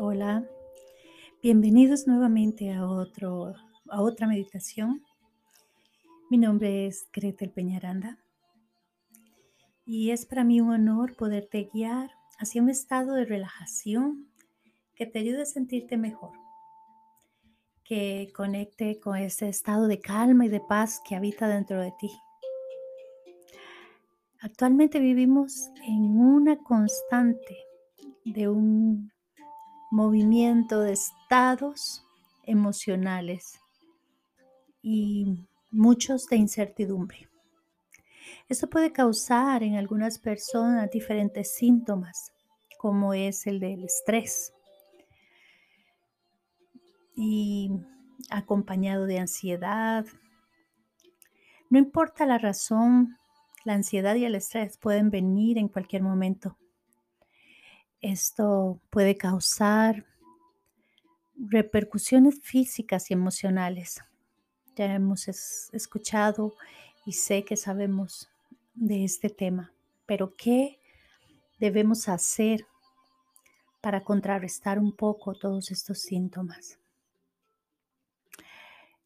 Hola, bienvenidos nuevamente a, otro, a otra meditación. Mi nombre es Gretel Peñaranda y es para mí un honor poderte guiar hacia un estado de relajación que te ayude a sentirte mejor, que conecte con ese estado de calma y de paz que habita dentro de ti. Actualmente vivimos en una constante de un movimiento de estados emocionales y muchos de incertidumbre. Esto puede causar en algunas personas diferentes síntomas, como es el del estrés y acompañado de ansiedad. No importa la razón, la ansiedad y el estrés pueden venir en cualquier momento esto puede causar repercusiones físicas y emocionales. Ya hemos escuchado y sé que sabemos de este tema, pero ¿qué debemos hacer para contrarrestar un poco todos estos síntomas?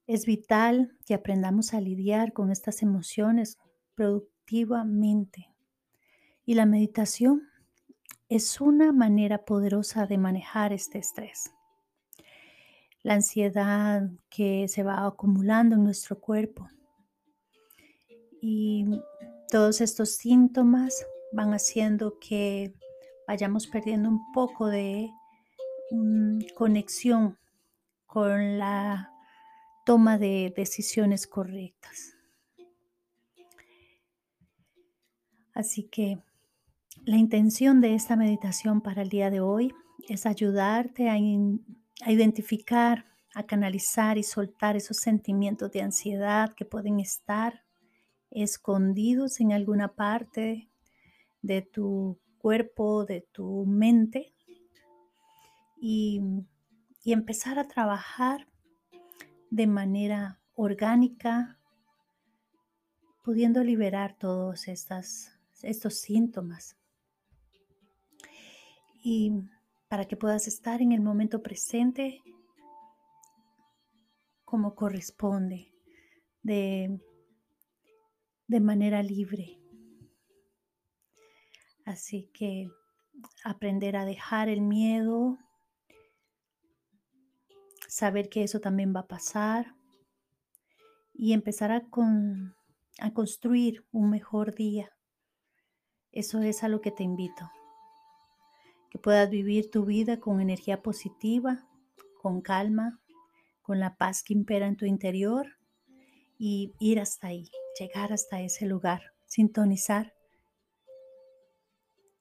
Es vital que aprendamos a lidiar con estas emociones productivamente y la meditación es una manera poderosa de manejar este estrés. La ansiedad que se va acumulando en nuestro cuerpo y todos estos síntomas van haciendo que vayamos perdiendo un poco de mm, conexión con la toma de decisiones correctas. Así que la intención de esta meditación para el día de hoy es ayudarte a, identificar, a canalizar y soltar esos sentimientos de ansiedad que pueden estar escondidos en alguna parte de tu cuerpo, de tu mente y empezar a trabajar de manera orgánica, pudiendo liberar todos estos síntomas y para que puedas estar en el momento presente como corresponde, de, de manera libre. Así que aprender a dejar el miedo, saber que eso también va a pasar y empezar a, con, a construir un mejor día. Eso es a lo que te invito que puedas vivir tu vida con energía positiva, con calma, con la paz que impera en tu interior y ir hasta ahí, llegar hasta ese lugar, sintonizar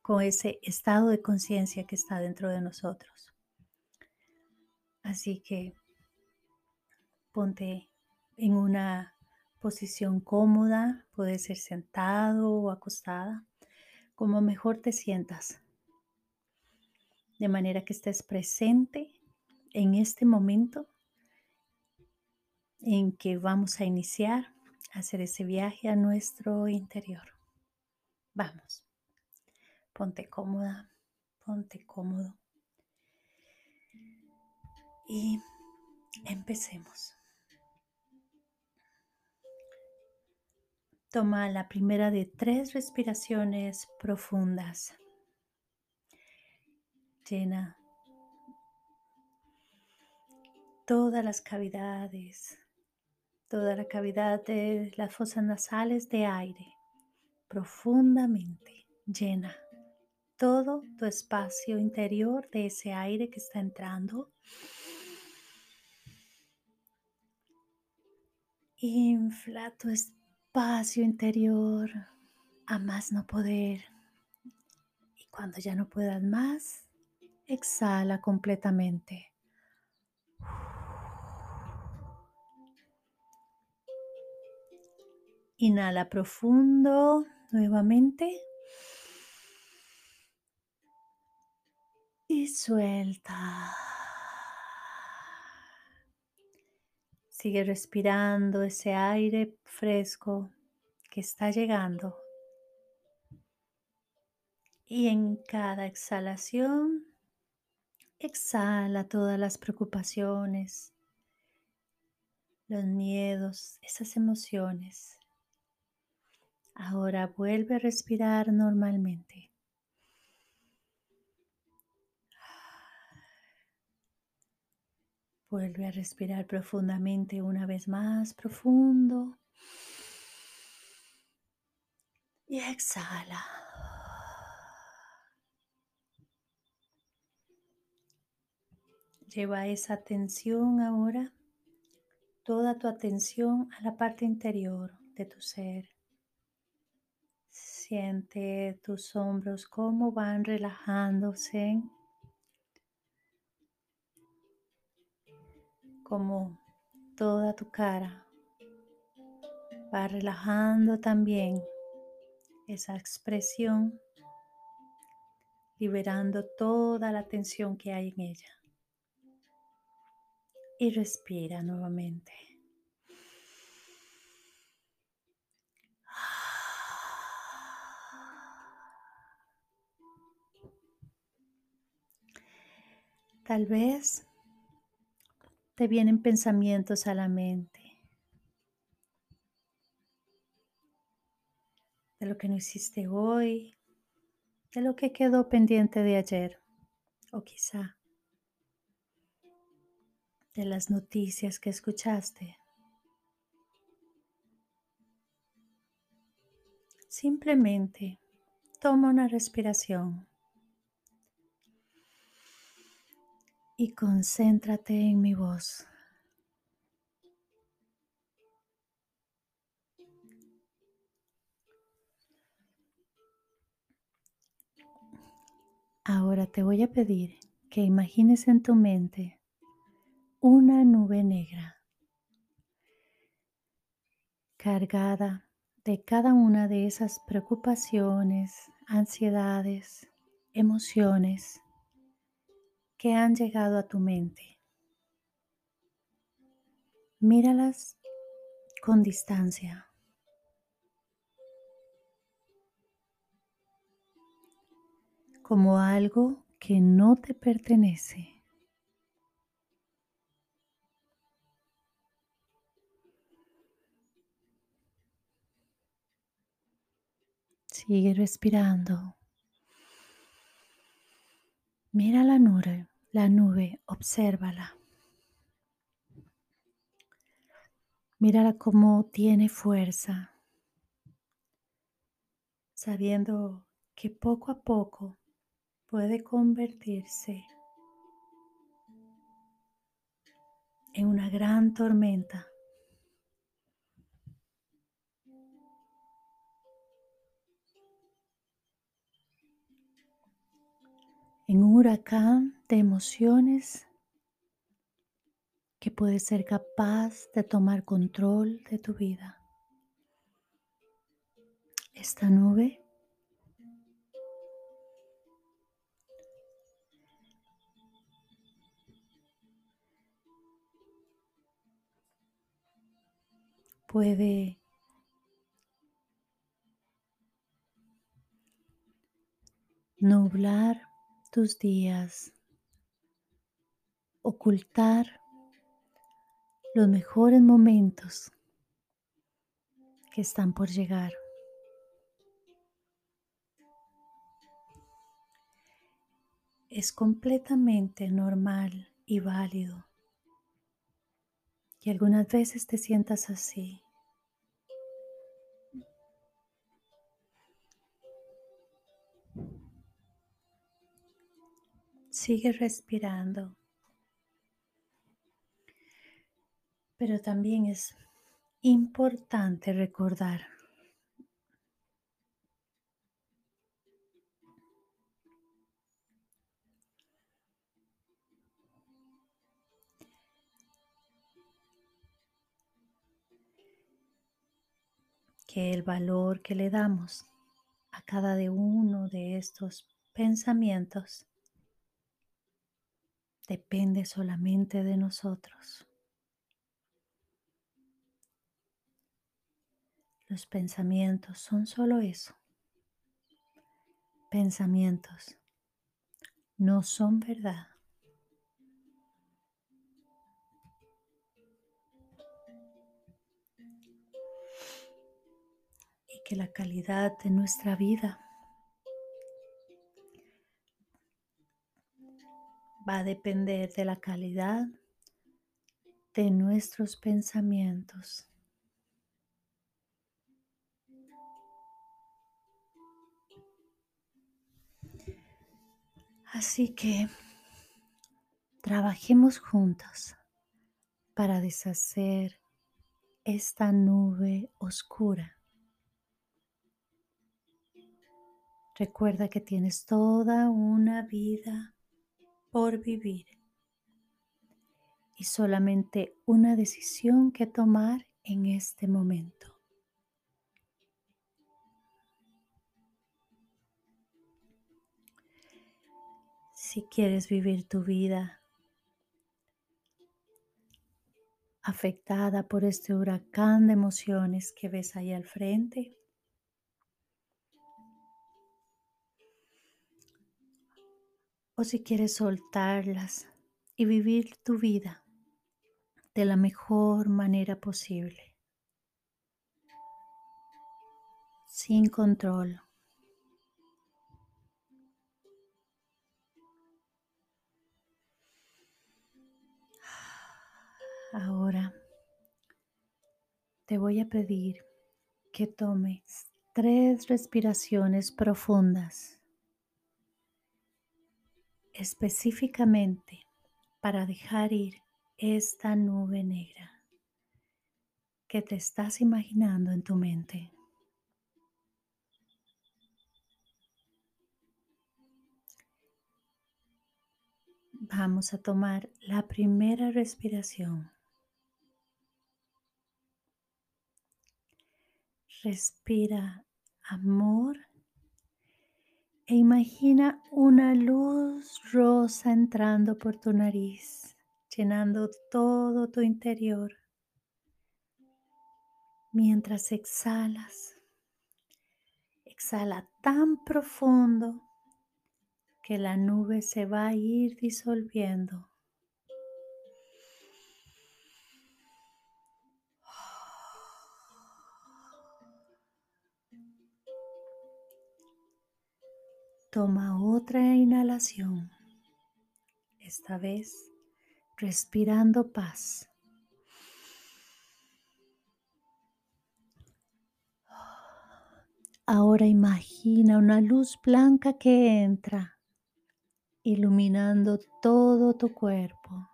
con ese estado de conciencia que está dentro de nosotros. Así que ponte en una posición cómoda, puede ser sentado o acostada, como mejor te sientas de manera que estés presente en este momento en que vamos a iniciar a hacer ese viaje a nuestro interior. Vamos, ponte cómoda, ponte cómodo y empecemos. Toma la primera de tres respiraciones profundas llena todas las cavidades, toda la cavidad de las fosas nasales de aire profundamente llena todo tu espacio interior de ese aire que está entrando. Infla tu espacio interior a más no poder. Y cuando ya no puedas más, exhala completamente. Inhala profundo nuevamente. Y suelta. Sigue respirando ese aire fresco que está llegando. Y en cada exhalación Exhala todas las preocupaciones, los miedos, esas emociones. Ahora vuelve a respirar normalmente. Vuelve a respirar profundamente una vez más, profundo. Y exhala. Lleva esa atención ahora, toda tu atención a la parte interior de tu ser. Siente tus hombros cómo van relajándose, como toda tu cara va relajando también esa expresión, liberando toda la tensión que hay en ella y respira nuevamente. Tal vez te vienen pensamientos a la mente de lo que no hiciste hoy, de lo que quedó pendiente de ayer o quizá de las noticias que escuchaste. Simplemente toma una respiración y concéntrate en mi voz. Ahora te voy a pedir que imagines en tu mente una nube negra cargada de cada una de esas preocupaciones, ansiedades, emociones que han llegado a tu mente. Míralas con distancia. como algo que no te pertenece. Sigue respirando. Mira la nube, la nube, obsérvala. Mírala cómo tiene fuerza, sabiendo que poco a poco puede convertirse en una gran tormenta. En un huracán de emociones que puede ser capaz de tomar control de tu vida. Esta nube puede nublar tus días, ocultar los mejores momentos que están por llegar. Es completamente normal y válido que algunas veces te sientas así. Sigue respirando. Pero también es importante recordar que el valor que le damos a cada de uno de estos pensamientos depende solamente de nosotros. Los pensamientos son solo eso. Pensamientos no son verdad. Y que la calidad de nuestra vida va a depender de la calidad de nuestros pensamientos. Así que trabajemos juntos para deshacer esta nube oscura. Recuerda que tienes toda una vida por vivir y solamente una decisión que tomar en este momento. Si quieres vivir tu vida afectada por este huracán de emociones que ves ahí al frente, o si quieres soltarlas y vivir tu vida de la mejor manera posible, sin control. Ahora te voy a pedir que tomes tres respiraciones profundas, específicamente para dejar ir esta nube negra que te estás imaginando en tu mente. Vamos a tomar la primera respiración. Respira amor e imagina una luz rosa entrando por tu nariz, llenando todo tu interior. Mientras exhalas, exhala tan profundo que la nube se va a ir disolviendo. Toma otra inhalación, esta vez respirando paz. Ahora imagina una luz blanca que entra, iluminando todo tu cuerpo.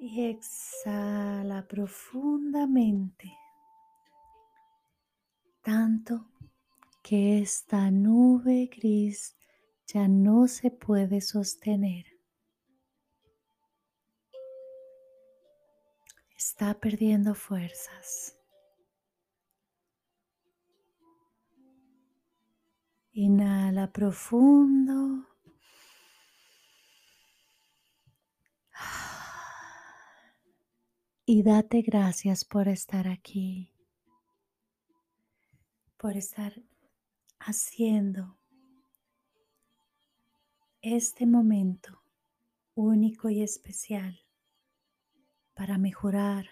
Y exhala profundamente, tanto que esta nube gris ya no se puede sostener. Está perdiendo fuerzas. Inhala profundo. Y date gracias por estar aquí, por estar haciendo este momento único y especial para mejorar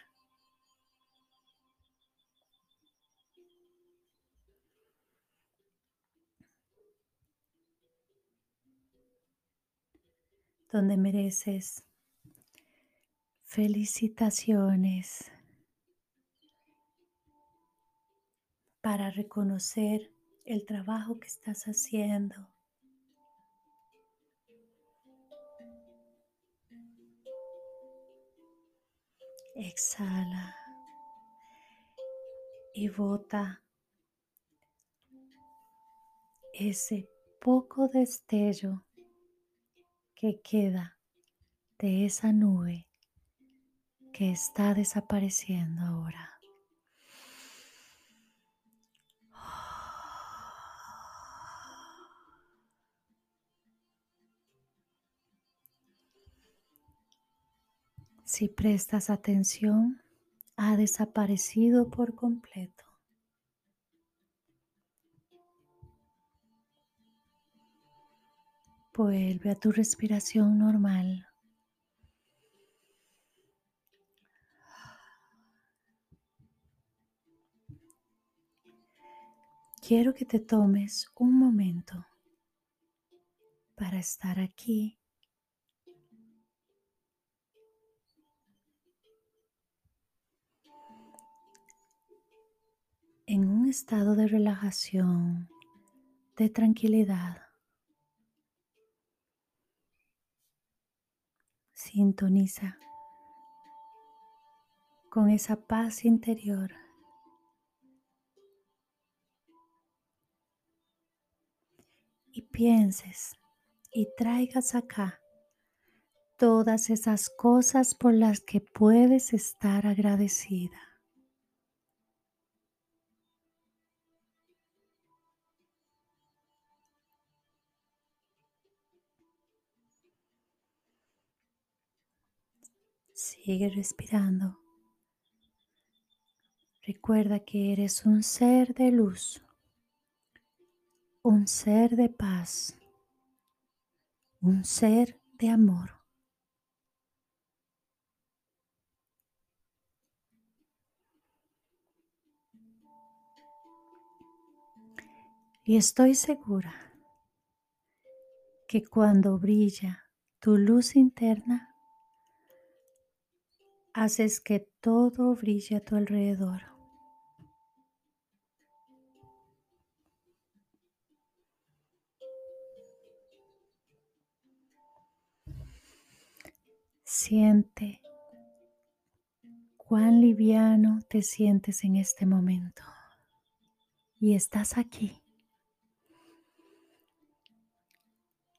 donde mereces felicitaciones para reconocer el trabajo que estás haciendo. Exhala y bota ese poco destello que queda de esa nube que está desapareciendo ahora. si prestas atención, ha desaparecido por completo. Vuelve a tu respiración normal. Quiero que te tomes un momento para estar aquí en un estado de relajación, de tranquilidad. Sintoniza con esa paz interior. Y pienses y traigas acá todas esas cosas por las que puedes estar agradecida. Sigue respirando. Recuerda que eres un ser de luz, un ser de paz, un ser de amor. Y estoy segura que cuando brilla tu luz interna, haces que todo brille a tu alrededor. Siente cuán liviano te sientes en este momento. Y estás aquí.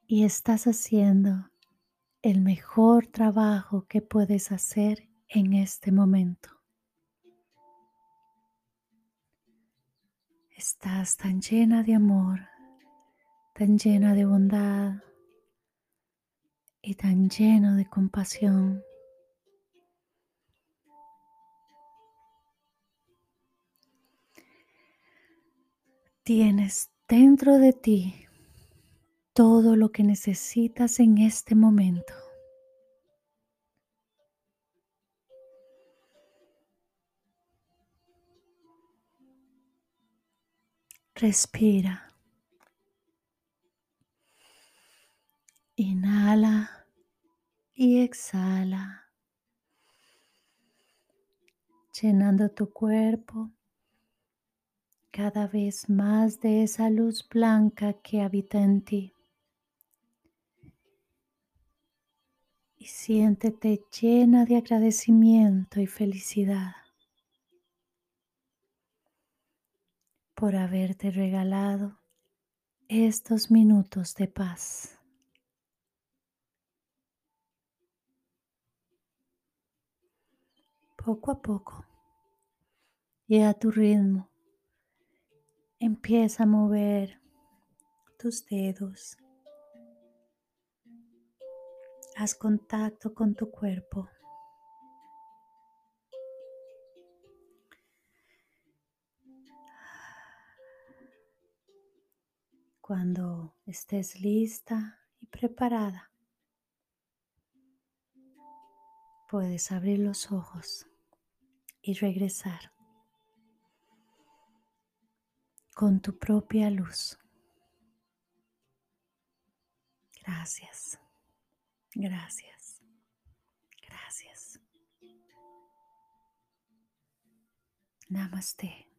Y estás haciendo el mejor trabajo que puedes hacer en este momento. Estás tan llena de amor, tan llena de bondad y tan lleno de compasión. Tienes dentro de ti todo lo que necesitas en este momento. Respira. Inhala y exhala, llenando tu cuerpo cada vez más de esa luz blanca que habita en ti. Y siéntete llena de agradecimiento y felicidad. Por haberte regalado estos minutos de paz. Poco a poco y a tu ritmo empieza a mover tus dedos. Haz contacto con tu cuerpo. Cuando estés lista y preparada, puedes abrir los ojos y regresar con tu propia luz. Gracias, gracias, gracias. Namaste.